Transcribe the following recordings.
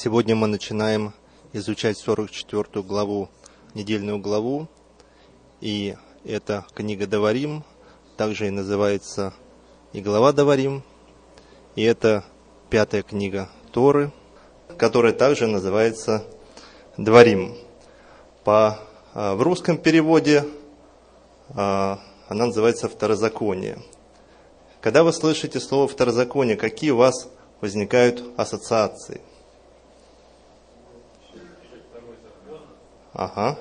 Сегодня мы начинаем изучать 44 главу, недельную главу, и эта книга Даварим, также и называется и глава Даварим, и это пятая книга Торы, которая также называется Дворим. По, а, в русском переводе а, она называется Второзаконие. Когда вы слышите слово Второзаконие, какие у вас возникают ассоциации? Ага.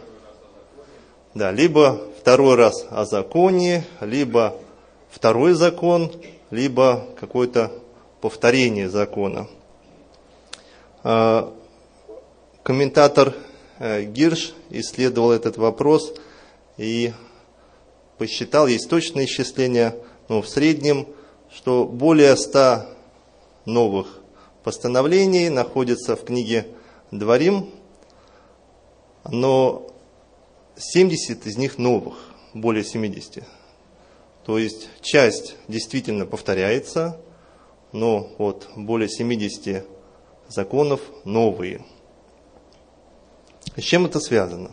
Да, либо второй раз о законе, либо второй закон, либо какое-то повторение закона. А, комментатор э, Гирш исследовал этот вопрос и посчитал, есть точное исчисление, но в среднем, что более ста новых постановлений находится в книге Дворим, но 70 из них новых, более 70. То есть часть действительно повторяется, но вот более 70 законов новые. С чем это связано?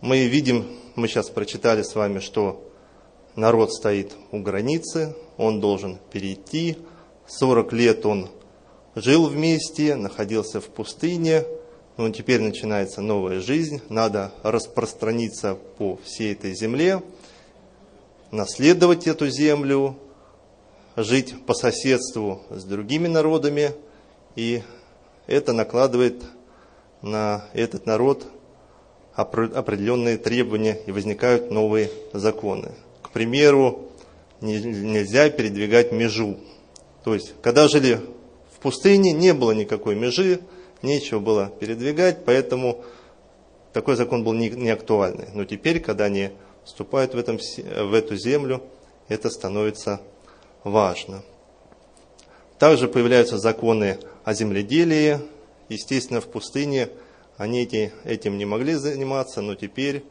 Мы видим, мы сейчас прочитали с вами, что народ стоит у границы, он должен перейти. 40 лет он жил вместе, находился в пустыне, но теперь начинается новая жизнь, надо распространиться по всей этой земле, наследовать эту землю, жить по соседству с другими народами, и это накладывает на этот народ определенные требования и возникают новые законы. К примеру, нельзя передвигать межу. То есть, когда жили в пустыне, не было никакой межи, нечего было передвигать, поэтому такой закон был не, не актуальный. Но теперь, когда они вступают в, этом, в эту землю, это становится важно. Также появляются законы о земледелии. Естественно, в пустыне они эти, этим не могли заниматься, но теперь,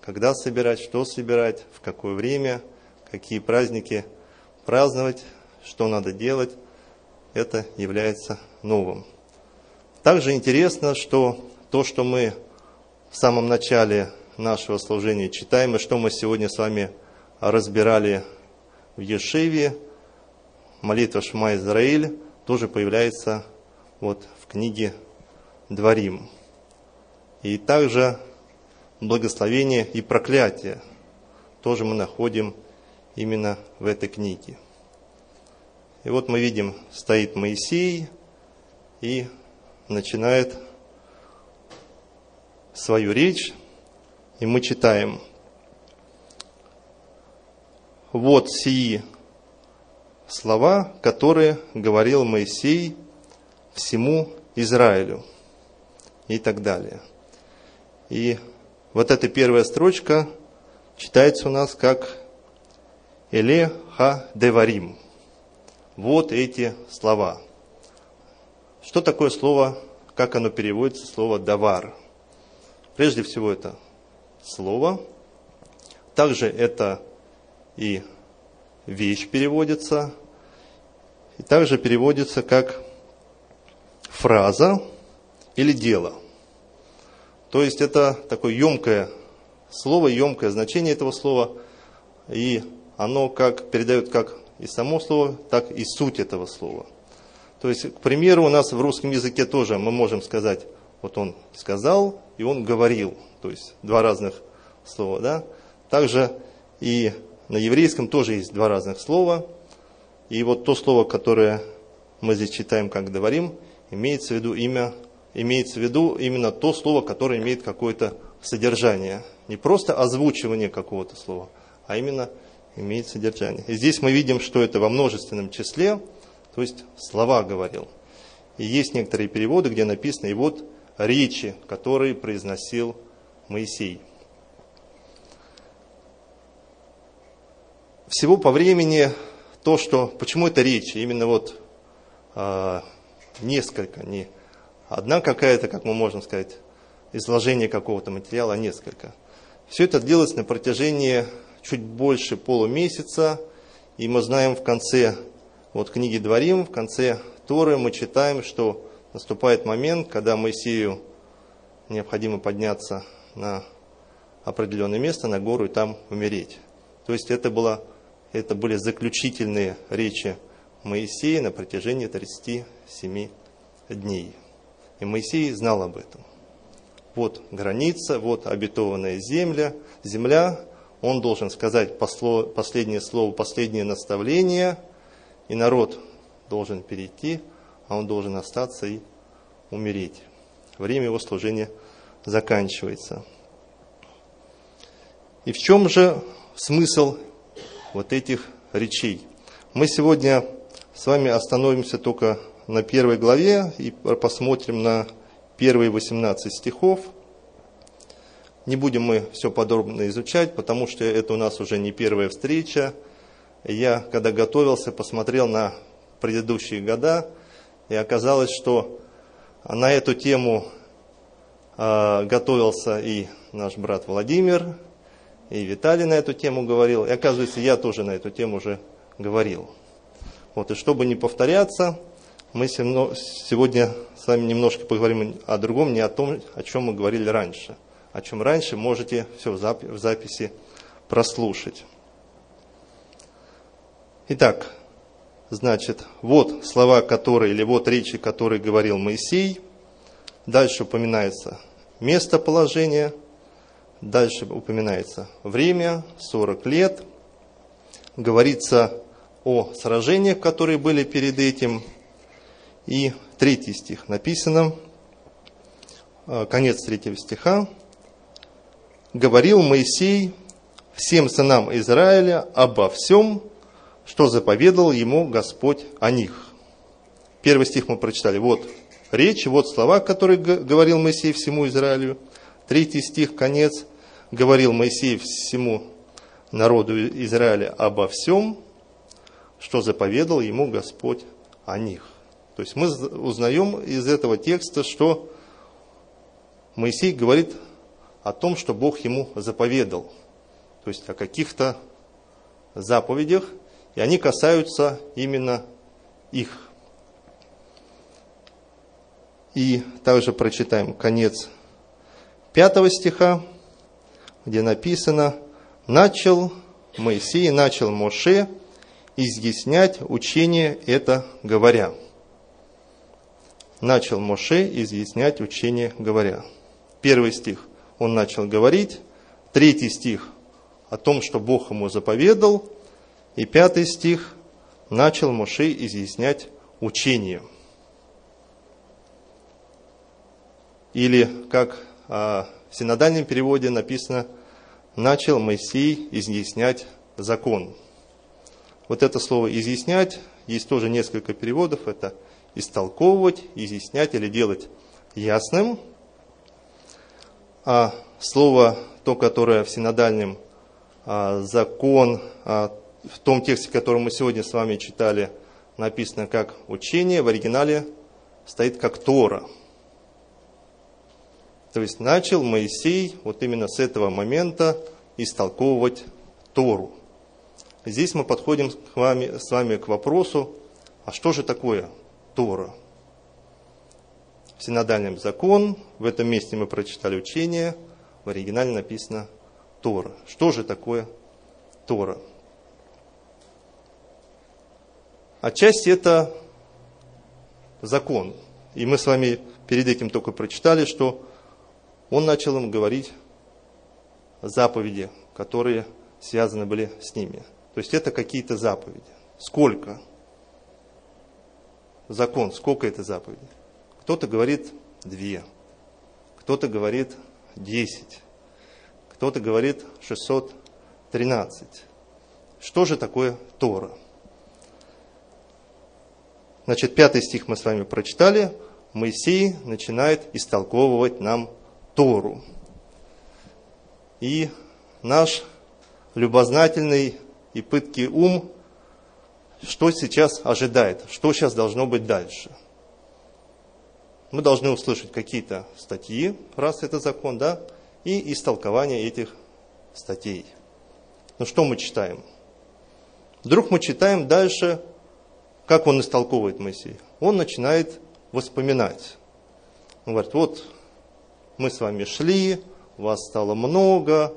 когда собирать, что собирать, в какое время, какие праздники праздновать, что надо делать, это является новым. Также интересно, что то, что мы в самом начале нашего служения читаем, и что мы сегодня с вами разбирали в Ешиве, молитва Шма Израиль, тоже появляется вот в книге Дворим. И также благословение и проклятие тоже мы находим именно в этой книге. И вот мы видим, стоит Моисей и начинает свою речь, и мы читаем. Вот сии слова, которые говорил Моисей всему Израилю и так далее. И вот эта первая строчка читается у нас как Эле Ха Деварим. Вот эти слова – что такое слово, как оно переводится, слово «давар»? Прежде всего это слово. Также это и вещь переводится. И также переводится как фраза или дело. То есть это такое емкое слово, емкое значение этого слова. И оно как передает как и само слово, так и суть этого слова. То есть, к примеру, у нас в русском языке тоже мы можем сказать, вот он сказал и он говорил. То есть два разных слова. Да? Также и на еврейском тоже есть два разных слова. И вот то слово, которое мы здесь читаем как говорим, имеется в виду имя, имеется в виду именно то слово, которое имеет какое-то содержание. Не просто озвучивание какого-то слова, а именно имеет содержание. И здесь мы видим, что это во множественном числе, то есть слова говорил. И есть некоторые переводы, где написано, и вот речи, которые произносил Моисей. Всего по времени то, что... Почему это речи? Именно вот э, несколько, не одна какая-то, как мы можем сказать, изложение какого-то материала, а несколько. Все это делается на протяжении чуть больше полумесяца, и мы знаем в конце вот книги Дворим, в конце Торы мы читаем, что наступает момент, когда Моисею необходимо подняться на определенное место, на гору и там умереть. То есть это, было, это были заключительные речи Моисея на протяжении 37 дней. И Моисей знал об этом. Вот граница, вот обетованная земля, земля, он должен сказать последнее слово, последнее наставление, и народ должен перейти, а он должен остаться и умереть. Время его служения заканчивается. И в чем же смысл вот этих речей? Мы сегодня с вами остановимся только на первой главе и посмотрим на первые 18 стихов. Не будем мы все подробно изучать, потому что это у нас уже не первая встреча. Я, когда готовился, посмотрел на предыдущие года, и оказалось, что на эту тему э, готовился и наш брат Владимир, и Виталий на эту тему говорил, и оказывается, я тоже на эту тему уже говорил. Вот, и чтобы не повторяться, мы сегодня с вами немножко поговорим о другом, не о том, о чем мы говорили раньше. О чем раньше можете все в записи прослушать. Итак, значит, вот слова, которые, или вот речи, которые говорил Моисей. Дальше упоминается местоположение, дальше упоминается время, 40 лет. Говорится о сражениях, которые были перед этим – и третий стих написано, э, конец третьего стиха. «Говорил Моисей всем сынам Израиля обо всем, что заповедал ему Господь о них». Первый стих мы прочитали. Вот речь, вот слова, которые говорил Моисей всему Израилю. Третий стих, конец. Говорил Моисей всему народу Израиля обо всем, что заповедал ему Господь о них. То есть мы узнаем из этого текста, что Моисей говорит о том, что Бог ему заповедал. То есть о каких-то заповедях, и они касаются именно их. И также прочитаем конец пятого стиха, где написано «Начал Моисей, начал Моше изъяснять учение это, говоря» начал Моше изъяснять учение, говоря. Первый стих он начал говорить, третий стих о том, что Бог ему заповедал, и пятый стих начал Моше изъяснять учение. Или, как в синодальном переводе написано, начал Моисей изъяснять закон. Вот это слово «изъяснять» есть тоже несколько переводов. Это истолковывать, изъяснять или делать ясным. А слово, то, которое в синодальном а, закон, а, в том тексте, который мы сегодня с вами читали, написано как учение, в оригинале стоит как Тора. То есть начал Моисей вот именно с этого момента истолковывать Тору. Здесь мы подходим с вами, с вами к вопросу, а что же такое Тора. В закон, в этом месте мы прочитали учение, в оригинале написано Тора. Что же такое Тора? Отчасти это закон. И мы с вами перед этим только прочитали, что он начал им говорить заповеди, которые связаны были с ними. То есть это какие-то заповеди. Сколько? закон, сколько это заповедей? Кто-то говорит две, кто-то говорит десять, кто-то говорит 613. Что же такое Тора? Значит, пятый стих мы с вами прочитали. Моисей начинает истолковывать нам Тору. И наш любознательный и пыткий ум что сейчас ожидает, что сейчас должно быть дальше. Мы должны услышать какие-то статьи, раз это закон, да, и истолкование этих статей. Ну что мы читаем? Вдруг мы читаем дальше как он истолковывает Моисея? Он начинает воспоминать. Он говорит, вот мы с вами шли, вас стало много,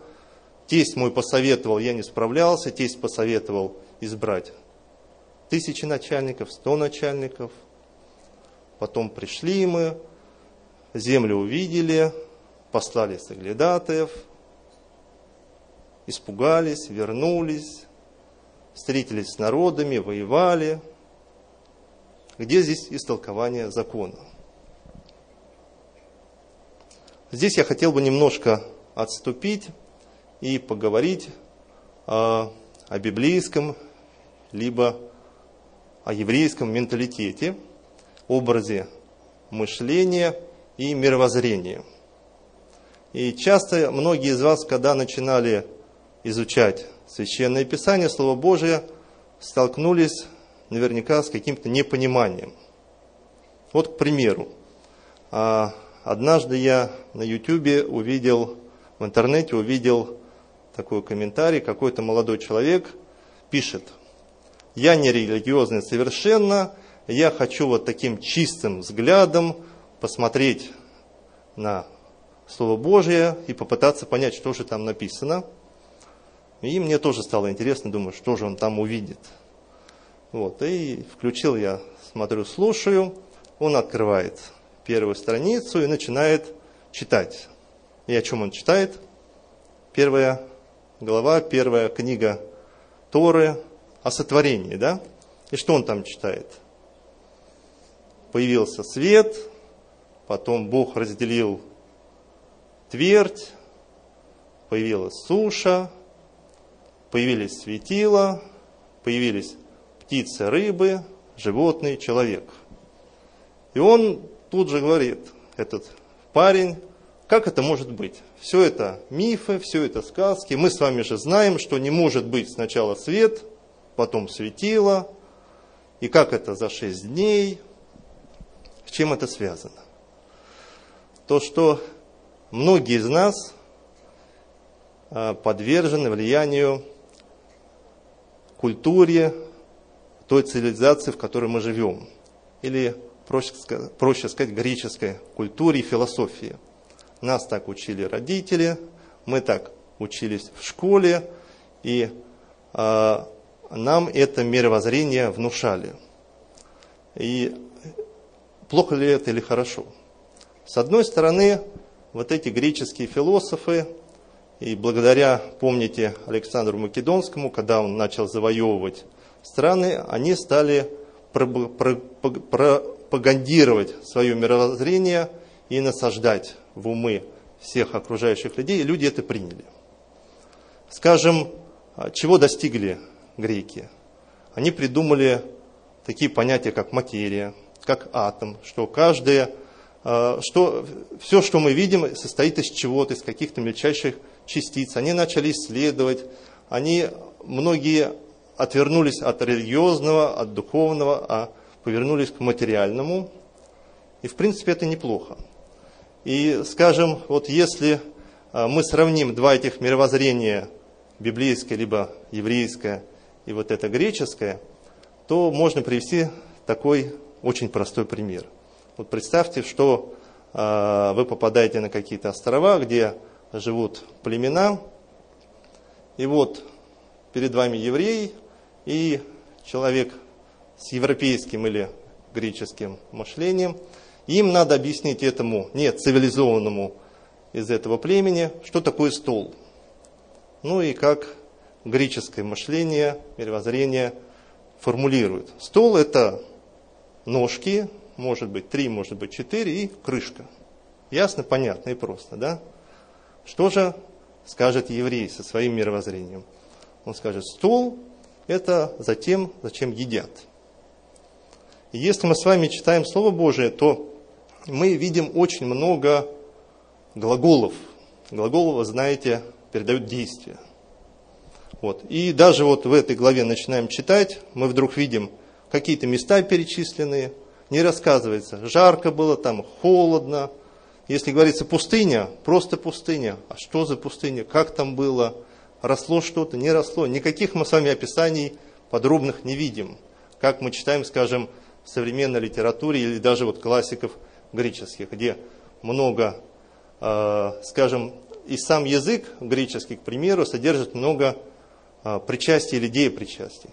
тесть мой посоветовал, я не справлялся, тесть посоветовал избрать тысячи начальников, сто начальников. Потом пришли мы, землю увидели, послали соглядатаев, испугались, вернулись, встретились с народами, воевали. Где здесь истолкование закона? Здесь я хотел бы немножко отступить и поговорить о, о библейском, либо о еврейском менталитете, образе мышления и мировоззрения. И часто многие из вас, когда начинали изучать Священное Писание, Слово Божие, столкнулись наверняка с каким-то непониманием. Вот, к примеру, а, однажды я на YouTube увидел, в интернете увидел такой комментарий, какой-то молодой человек пишет, я не религиозный совершенно, я хочу вот таким чистым взглядом посмотреть на Слово Божие и попытаться понять, что же там написано. И мне тоже стало интересно, думаю, что же он там увидит. Вот, и включил я, смотрю, слушаю, он открывает первую страницу и начинает читать. И о чем он читает? Первая глава, первая книга Торы о сотворении, да? И что он там читает? Появился свет, потом Бог разделил твердь, появилась суша, появились светила, появились птицы, рыбы, животные, человек. И он тут же говорит, этот парень, как это может быть? Все это мифы, все это сказки. Мы с вами же знаем, что не может быть сначала свет, потом светило. И как это за шесть дней? С чем это связано? То, что многие из нас а, подвержены влиянию культуре, той цивилизации, в которой мы живем. Или, проще, сказать, греческой культуре и философии. Нас так учили родители, мы так учились в школе, и э, нам это мировоззрение внушали. И плохо ли это или хорошо? С одной стороны, вот эти греческие философы, и благодаря, помните, Александру Македонскому, когда он начал завоевывать страны, они стали пропагандировать свое мировоззрение и насаждать в умы всех окружающих людей, и люди это приняли. Скажем, чего достигли греки? Они придумали такие понятия, как материя, как атом, что каждое, э, что все, что мы видим, состоит из чего-то, из каких-то мельчайших частиц. Они начали исследовать, они многие отвернулись от религиозного, от духовного, а повернулись к материальному. И в принципе это неплохо. И скажем, вот если а, мы сравним два этих мировоззрения, библейское либо еврейское и вот это греческое, то можно привести такой очень простой пример. Вот представьте, что э, вы попадаете на какие-то острова, где живут племена, и вот перед вами еврей и человек с европейским или греческим мышлением. Им надо объяснить этому, нет, цивилизованному из этого племени, что такое стол. Ну и как греческое мышление, мировоззрение формулирует. Стол это ножки, может быть три, может быть четыре и крышка. Ясно, понятно и просто, да? Что же скажет еврей со своим мировоззрением? Он скажет, стол – это за тем, зачем едят. Если мы с вами читаем Слово Божие, то мы видим очень много глаголов. Глаголы, вы знаете, передают действия. Вот. И даже вот в этой главе начинаем читать, мы вдруг видим какие-то места перечисленные, не рассказывается, жарко было там, холодно, если говорится пустыня, просто пустыня. А что за пустыня? Как там было? Росло что-то, не росло? Никаких мы с вами описаний подробных не видим. как мы читаем, скажем, в современной литературе или даже вот классиков греческих, где много, э, скажем, и сам язык греческий, к примеру, содержит много э, причастий или деепричастий.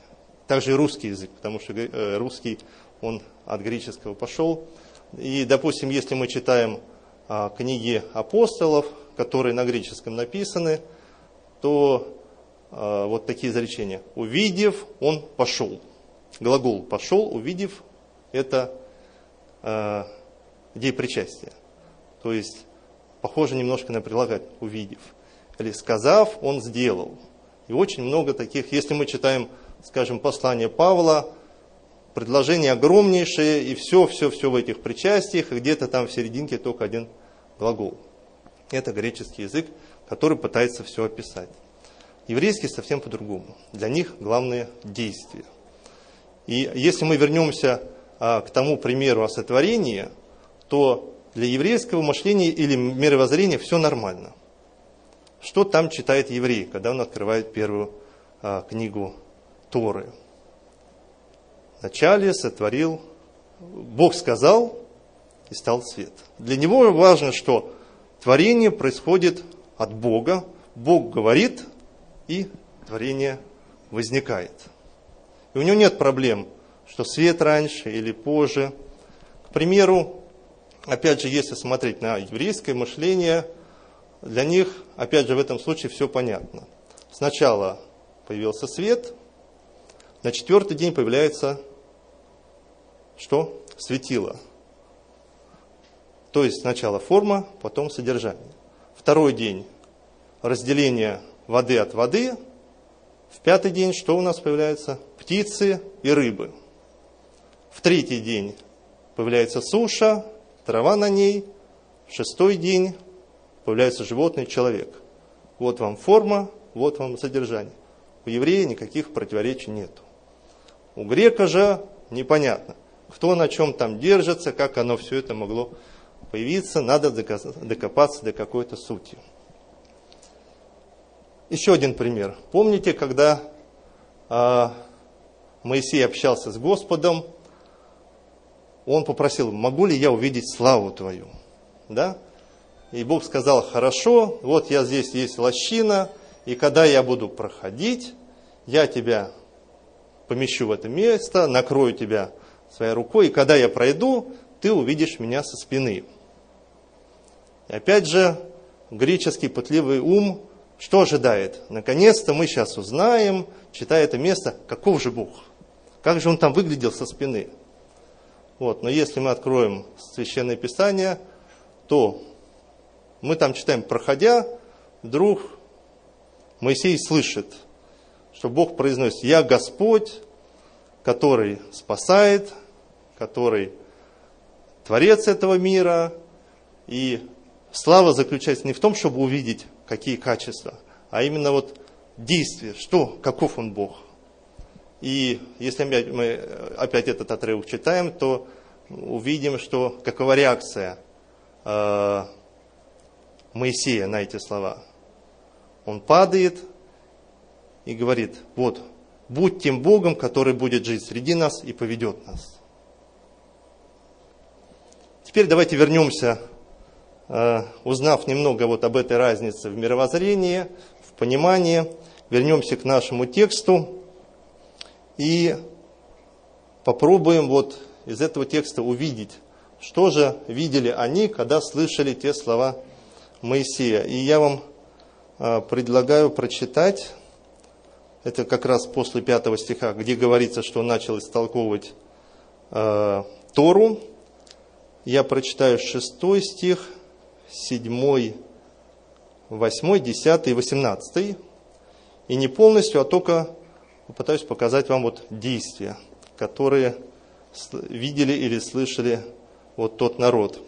Также и русский язык, потому что э, русский, он от греческого пошел. И, допустим, если мы читаем книги апостолов, которые на греческом написаны, то вот такие изречения. Увидев, он пошел. Глагол пошел, увидев, это э, деепричастие. То есть, похоже немножко на прилагать, увидев. Или сказав, он сделал. И очень много таких, если мы читаем, скажем, послание Павла, предложение огромнейшее, и все, все, все в этих причастиях, и где-то там в серединке только один глагол. Это греческий язык, который пытается все описать. Еврейский совсем по-другому. Для них главное действие. И если мы вернемся а, к тому примеру о сотворении, то для еврейского мышления или мировоззрения все нормально. Что там читает еврей, когда он открывает первую а, книгу Торы? Вначале сотворил, Бог сказал, и стал свет. Для него важно, что творение происходит от Бога, Бог говорит, и творение возникает. И у него нет проблем что свет раньше или позже. К примеру, опять же, если смотреть на еврейское мышление, для них, опять же, в этом случае все понятно. Сначала появился свет, на четвертый день появляется что? Светило. То есть сначала форма, потом содержание. Второй день разделение воды от воды. В пятый день что у нас появляется? Птицы и рыбы. В третий день появляется суша, трава на ней. В шестой день появляется животный человек. Вот вам форма, вот вам содержание. У еврея никаких противоречий нет. У грека же непонятно, кто на чем там держится, как оно все это могло появиться, надо докопаться до какой-то сути. Еще один пример. Помните, когда э, Моисей общался с Господом, он попросил, могу ли я увидеть славу твою? Да? И Бог сказал, хорошо, вот я здесь есть лощина, и когда я буду проходить, я тебя помещу в это место, накрою тебя своей рукой, и когда я пройду, ты увидишь меня со спины. И опять же, греческий пытливый ум что ожидает? Наконец-то мы сейчас узнаем, читая это место, каков же Бог? Как же он там выглядел со спины? Вот, но если мы откроем Священное Писание, то мы там читаем, проходя, вдруг Моисей слышит, что Бог произносит, «Я Господь, который спасает, который Творец этого мира». И слава заключается не в том, чтобы увидеть, какие качества, а именно вот действие, что, каков он Бог. И если мы опять этот отрывок читаем, то увидим, что какова реакция э, Моисея на эти слова. Он падает и говорит, вот, будь тем Богом, который будет жить среди нас и поведет нас. Теперь давайте вернемся, узнав немного вот об этой разнице в мировоззрении, в понимании, вернемся к нашему тексту и попробуем вот из этого текста увидеть, что же видели они, когда слышали те слова Моисея. И я вам а, предлагаю прочитать, это как раз после пятого стиха, где говорится, что он начал истолковывать э, Тору. Я прочитаю шестой стих, седьмой, восьмой, десятый и восемнадцатый. И не полностью, а только попытаюсь показать вам вот действия, которые видели или слышали вот тот народ.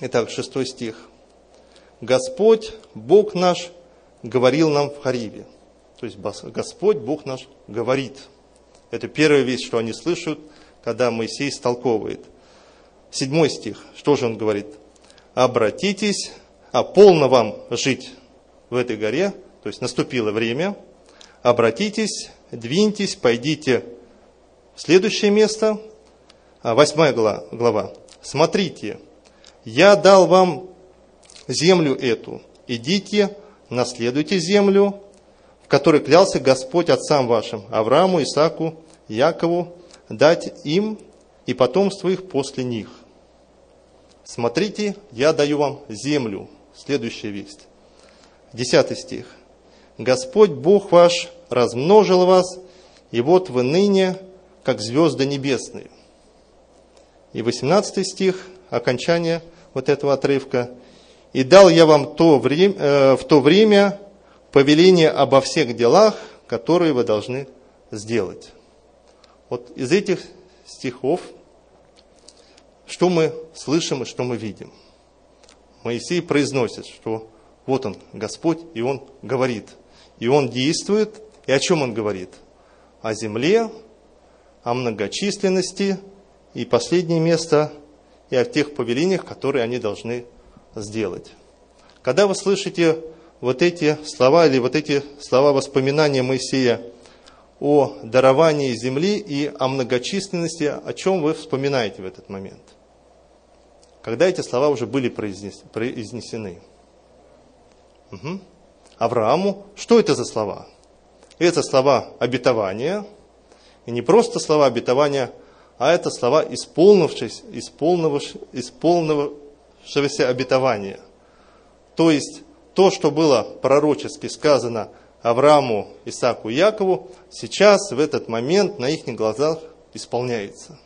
Итак, шестой стих. Господь, Бог наш, говорил нам в Хариве. То есть Господь, Бог наш, говорит. Это первая вещь, что они слышат, когда Моисей столковывает. Седьмой стих. Что же он говорит? Обратитесь, а полно вам жить в этой горе, то есть наступило время, обратитесь двиньтесь, пойдите в Следующее место, а, восьмая глава. Смотрите, я дал вам землю эту, идите, наследуйте землю, в которой клялся Господь отцам вашим, Аврааму, Исааку, Якову, дать им и потомству их после них. Смотрите, я даю вам землю. Следующая весть. Десятый стих. Господь Бог ваш размножил вас, и вот вы ныне, как звезды небесные. И 18 стих, окончание вот этого отрывка. «И дал я вам то время, э, в то время повеление обо всех делах, которые вы должны сделать». Вот из этих стихов что мы слышим и что мы видим? Моисей произносит, что вот он, Господь, и он говорит. И он действует. И о чем он говорит? О земле, о многочисленности и последнее место, и о тех повелениях, которые они должны сделать. Когда вы слышите вот эти слова или вот эти слова воспоминания Моисея о даровании земли и о многочисленности, о чем вы вспоминаете в этот момент? Когда эти слова уже были произнесены. Угу. Аврааму, что это за слова? Это слова обетования, и не просто слова обетования, а это слова исполнившись, исполнившегося обетования. То есть то, что было пророчески сказано Аврааму, Исааку и Якову, сейчас в этот момент на их глазах исполняется.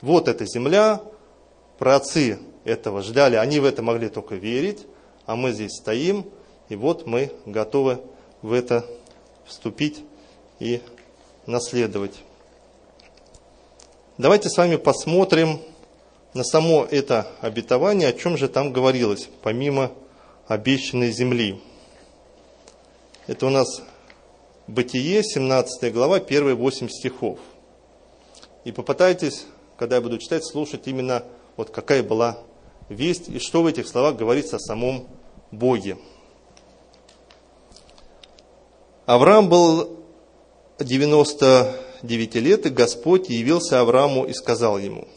Вот эта земля, праотцы этого ждали, они в это могли только верить, а мы здесь стоим, и вот мы готовы в это вступить и наследовать. Давайте с вами посмотрим на само это обетование, о чем же там говорилось, помимо обещанной земли. Это у нас Бытие, 17 глава, первые 8 стихов. И попытайтесь, когда я буду читать, слушать именно вот какая была весть и что в этих словах говорится о самом Боге. Авраам был 99 лет, и Господь явился Аврааму и сказал ему,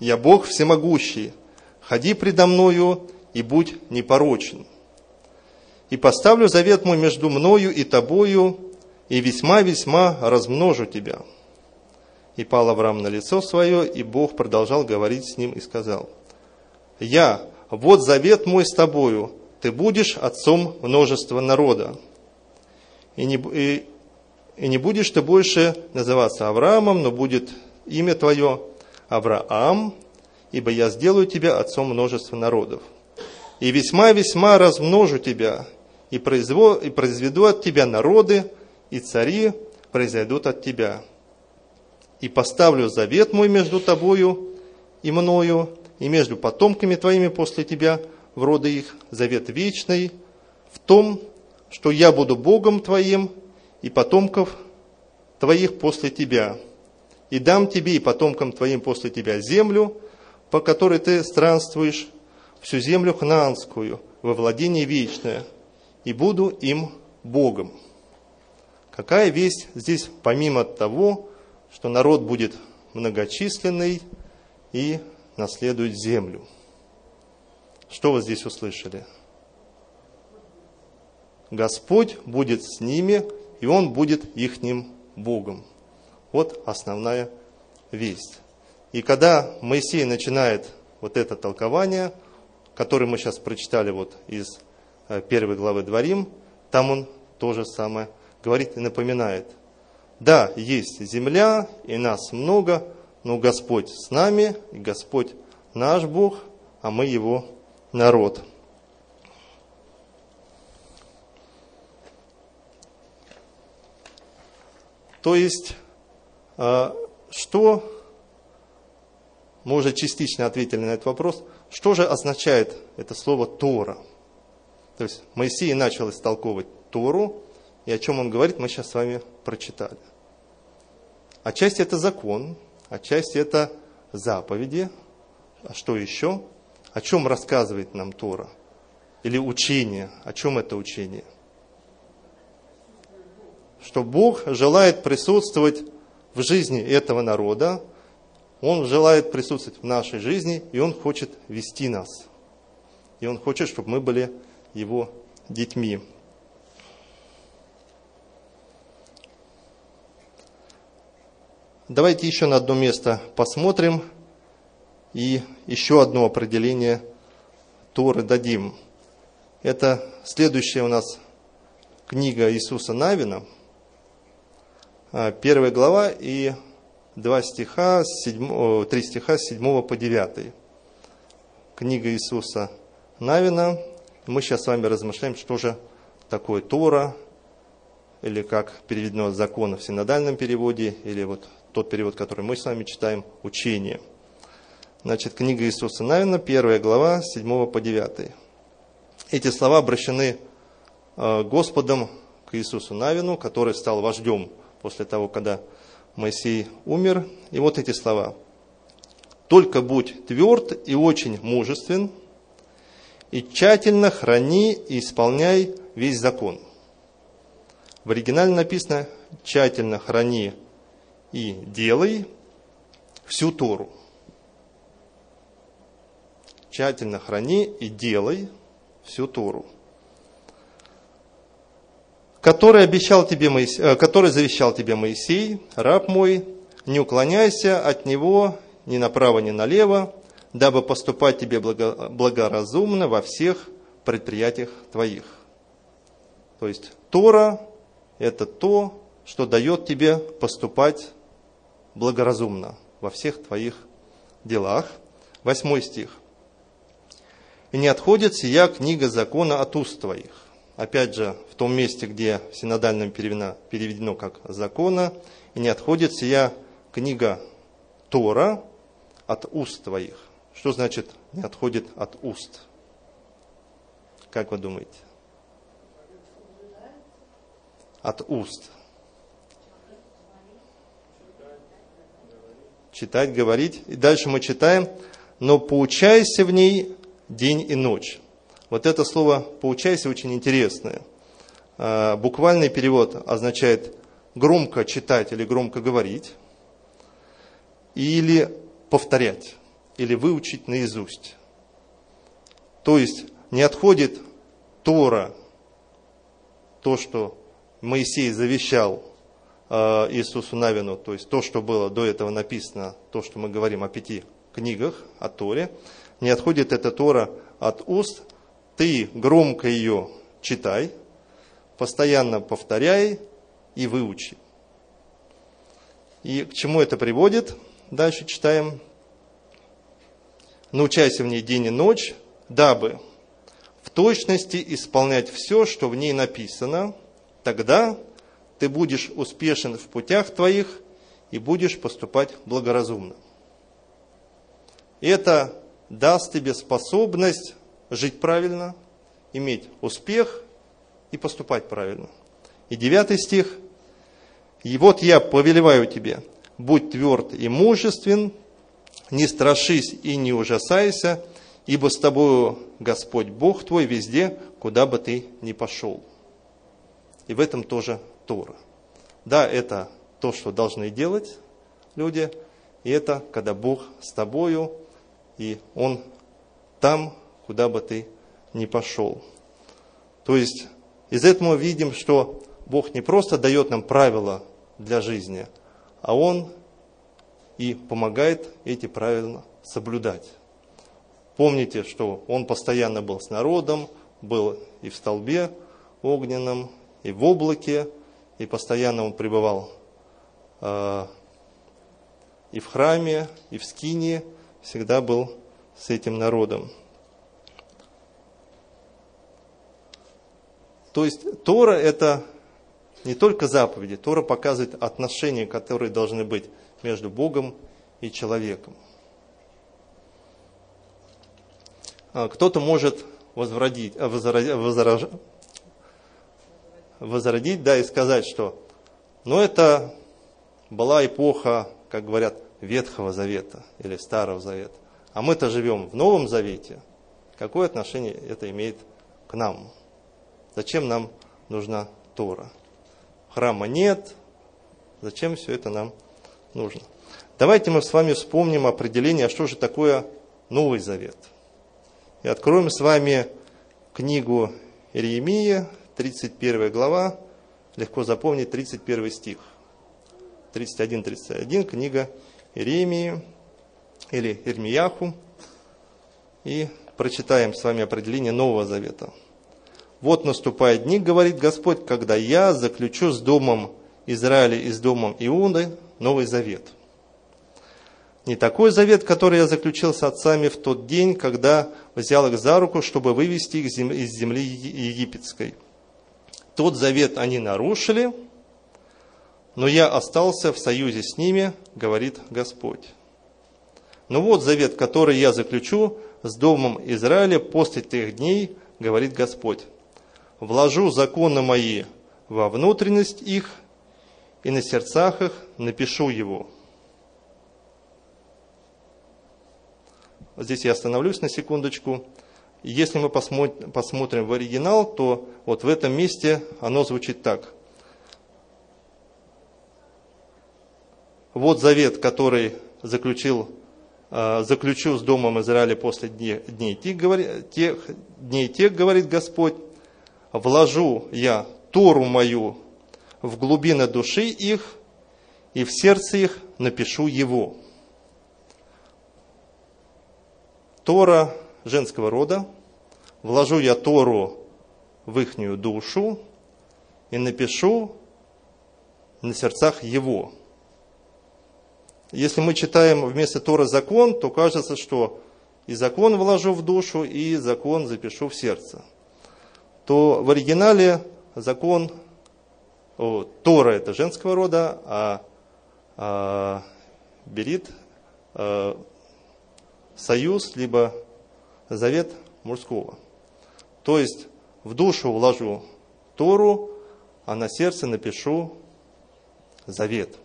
«Я Бог всемогущий, ходи предо мною и будь непорочен. И поставлю завет мой между мною и тобою, и весьма-весьма размножу тебя». И пал Авраам на лицо свое, и Бог продолжал говорить с ним и сказал, «Я, вот завет мой с тобою, ты будешь отцом множества народа. И не, и, и не будешь ты больше называться Авраамом, но будет имя твое Авраам, ибо я сделаю тебя отцом множества народов. И весьма-весьма размножу тебя, и, произведу, и произведу от тебя народы, и цари произойдут от тебя и поставлю завет мой между тобою и мною, и между потомками твоими после тебя, в роды их, завет вечный, в том, что я буду Богом твоим и потомков твоих после тебя, и дам тебе и потомкам твоим после тебя землю, по которой ты странствуешь, всю землю хнаанскую, во владение вечное, и буду им Богом. Какая весть здесь, помимо того, что народ будет многочисленный и наследует землю. Что вы здесь услышали? Господь будет с ними, и Он будет ихним Богом. Вот основная весть. И когда Моисей начинает вот это толкование, которое мы сейчас прочитали вот из э, первой главы Дворим, там он то же самое говорит и напоминает. Да, есть земля, и нас много, но Господь с нами, и Господь наш Бог, а мы Его народ. То есть, а, что, мы уже частично ответили на этот вопрос, что же означает это слово Тора? То есть Моисей начал истолковывать Тору, и о чем он говорит, мы сейчас с вами прочитали. Отчасти это закон, отчасти это заповеди. А что еще? О чем рассказывает нам Тора? Или учение? О чем это учение? что Бог желает присутствовать в жизни этого народа, Он желает присутствовать в нашей жизни, и Он хочет вести нас. И Он хочет, чтобы мы были Его детьми. Давайте еще на одно место посмотрим и еще одно определение Торы дадим. Это следующая у нас книга Иисуса Навина, а, первая глава и два стиха, 7, три стиха с 7 по 9. Книга Иисуса Навина. Мы сейчас с вами размышляем, что же такое Тора, или как переведено закон в синодальном переводе, или вот тот перевод, который мы с вами читаем, учение. Значит, книга Иисуса Навина, первая глава, 7 по 9. Эти слова обращены э, Господом к Иисусу Навину, который стал вождем после того, когда Моисей умер. И вот эти слова. «Только будь тверд и очень мужествен, и тщательно храни и исполняй весь закон». В оригинале написано «тщательно храни и делай всю Тору. Тщательно храни и делай всю Тору, который, обещал тебе Моисей, э, который завещал тебе Моисей, раб мой, не уклоняйся от него ни направо, ни налево, дабы поступать тебе благоразумно во всех предприятиях твоих. То есть Тора – это то, что дает тебе поступать благоразумно во всех твоих делах. Восьмой стих. «И не отходит сия книга закона от уст твоих». Опять же, в том месте, где в синодальном переведено, переведено как «закона», «и не отходит сия книга Тора от уст твоих». Что значит «не отходит от уст»? Как вы думаете? От уст. Читать, говорить. И дальше мы читаем, но поучайся в ней день и ночь. Вот это слово «поучайся» очень интересное. А, буквальный перевод означает громко читать или громко говорить, или повторять, или выучить наизусть. То есть не отходит Тора, то, что Моисей завещал Иисусу Навину, то есть то, что было до этого написано, то, что мы говорим о пяти книгах, о Торе, не отходит эта Тора от уст, ты громко ее читай, постоянно повторяй и выучи. И к чему это приводит? Дальше читаем. Научайся в ней день и ночь, дабы в точности исполнять все, что в ней написано, тогда ты будешь успешен в путях твоих и будешь поступать благоразумно. Это даст тебе способность жить правильно, иметь успех и поступать правильно. И девятый стих. И вот я повелеваю тебе, будь тверд и мужествен, не страшись и не ужасайся, ибо с тобою Господь Бог твой везде, куда бы ты ни пошел. И в этом тоже Тора. Да, это то, что должны делать люди, и это когда Бог с тобою, и Он там, куда бы ты ни пошел. То есть из этого мы видим, что Бог не просто дает нам правила для жизни, а Он и помогает эти правила соблюдать. Помните, что Он постоянно был с народом, был и в столбе огненном, и в облаке, и постоянно он пребывал э, и в храме, и в скине, всегда был с этим народом. То есть Тора это не только заповеди, Тора показывает отношения, которые должны быть между Богом и человеком. А кто-то может возродить, возродить, возродить, да, и сказать, что, ну, это была эпоха, как говорят, Ветхого Завета или Старого Завета. А мы-то живем в Новом Завете. Какое отношение это имеет к нам? Зачем нам нужна Тора? храма нет. Зачем все это нам нужно? Давайте мы с вами вспомним определение, а что же такое Новый Завет. И откроем с вами книгу Иеремия, 31 глава, легко запомнить 31 стих. 31-31, книга Иеремии или Ирмияху. И прочитаем с вами определение Нового Завета. «Вот наступают дни, говорит Господь, когда я заключу с домом Израиля и с домом Иуды Новый Завет. Не такой завет, который я заключил с отцами в тот день, когда взял их за руку, чтобы вывести их из земли египетской. Тот завет они нарушили, но я остался в союзе с ними, говорит Господь. Но вот завет, который я заключу с домом Израиля после тех дней, говорит Господь. Вложу законы мои во внутренность их, и на сердцах их напишу его. Здесь я остановлюсь на секундочку. Если мы посмотрим, в оригинал, то вот в этом месте оно звучит так. Вот завет, который заключил, э, заключу с Домом Израиля после дней, тех, тех, дней тех, говорит Господь, вложу я Тору мою в глубины души их, и в сердце их напишу его. Тора женского рода, вложу я Тору в ихнюю душу и напишу на сердцах его. Если мы читаем вместо Тора закон, то кажется, что и закон вложу в душу, и закон запишу в сердце. То в оригинале закон, о, Тора это женского рода, а, а Берит а, союз, либо завет мужского. То есть в душу вложу Тору, а на сердце напишу завет.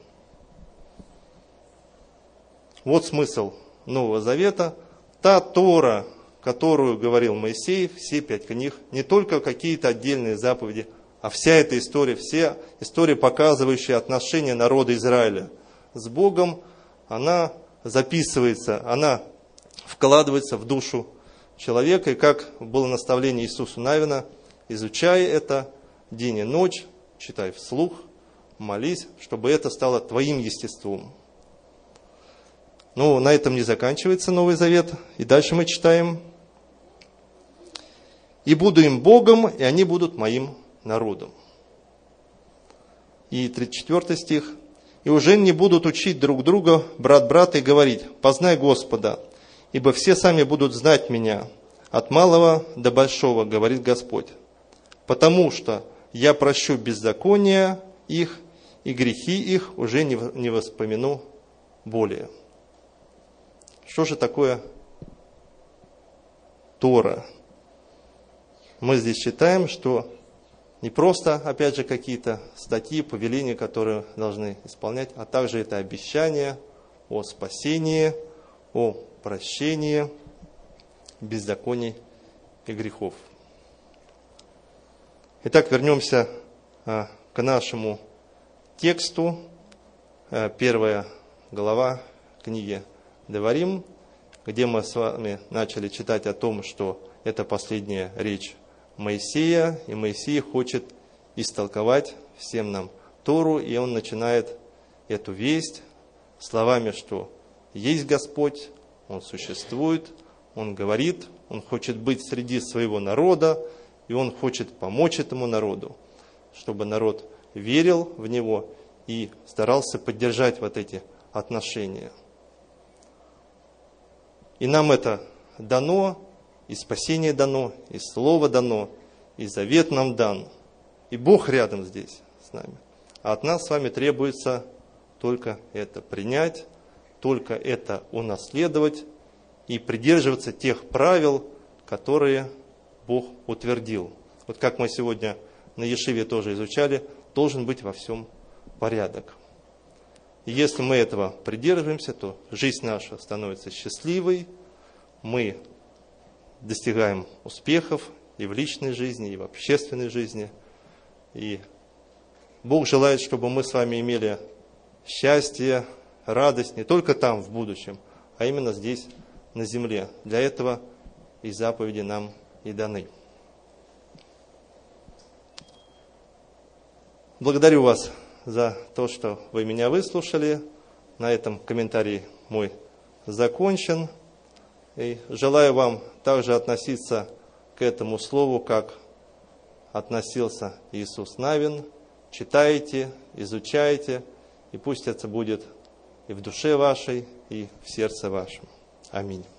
Вот смысл Нового Завета. Та Тора, которую говорил Моисей, все пять книг, не только какие-то отдельные заповеди, а вся эта история, вся история, показывающая отношения народа Израиля с Богом, она записывается, она вкладывается в душу человека. И как было наставление Иисусу Навина, изучай это день и ночь, читай вслух, молись, чтобы это стало твоим естеством. Но на этом не заканчивается Новый Завет. И дальше мы читаем. «И буду им Богом, и они будут моим народом». И 34 стих. «И уже не будут учить друг друга, брат брата, и говорить, познай Господа, ибо все сами будут знать меня, от малого до большого, говорит Господь. Потому что я прощу беззакония их, и грехи их уже не воспомяну более. Что же такое Тора? Мы здесь считаем, что не просто, опять же, какие-то статьи, повеления, которые должны исполнять, а также это обещание о спасении, о прощении беззаконий и грехов. Итак, вернемся а, к нашему тексту. А, первая глава книги Деварим, где мы с вами начали читать о том, что это последняя речь Моисея, и Моисей хочет истолковать всем нам Тору, и он начинает эту весть словами, что есть Господь, Он существует, Он говорит, Он хочет быть среди своего народа, и Он хочет помочь этому народу, чтобы народ верил в Него и старался поддержать вот эти отношения – и нам это дано, и спасение дано, и Слово дано, и завет нам дан. И Бог рядом здесь с нами. А от нас с вами требуется только это принять, только это унаследовать и придерживаться тех правил, которые Бог утвердил. Вот как мы сегодня на Ешиве тоже изучали, должен быть во всем порядок. И если мы этого придерживаемся, то жизнь наша становится счастливой, мы достигаем успехов и в личной жизни, и в общественной жизни, и Бог желает, чтобы мы с вами имели счастье, радость не только там, в будущем, а именно здесь, на земле. Для этого и заповеди нам и даны. Благодарю вас за то, что вы меня выслушали. На этом комментарий мой закончен. И желаю вам также относиться к этому слову, как относился Иисус Навин. Читайте, изучайте, и пусть это будет и в душе вашей, и в сердце вашем. Amin.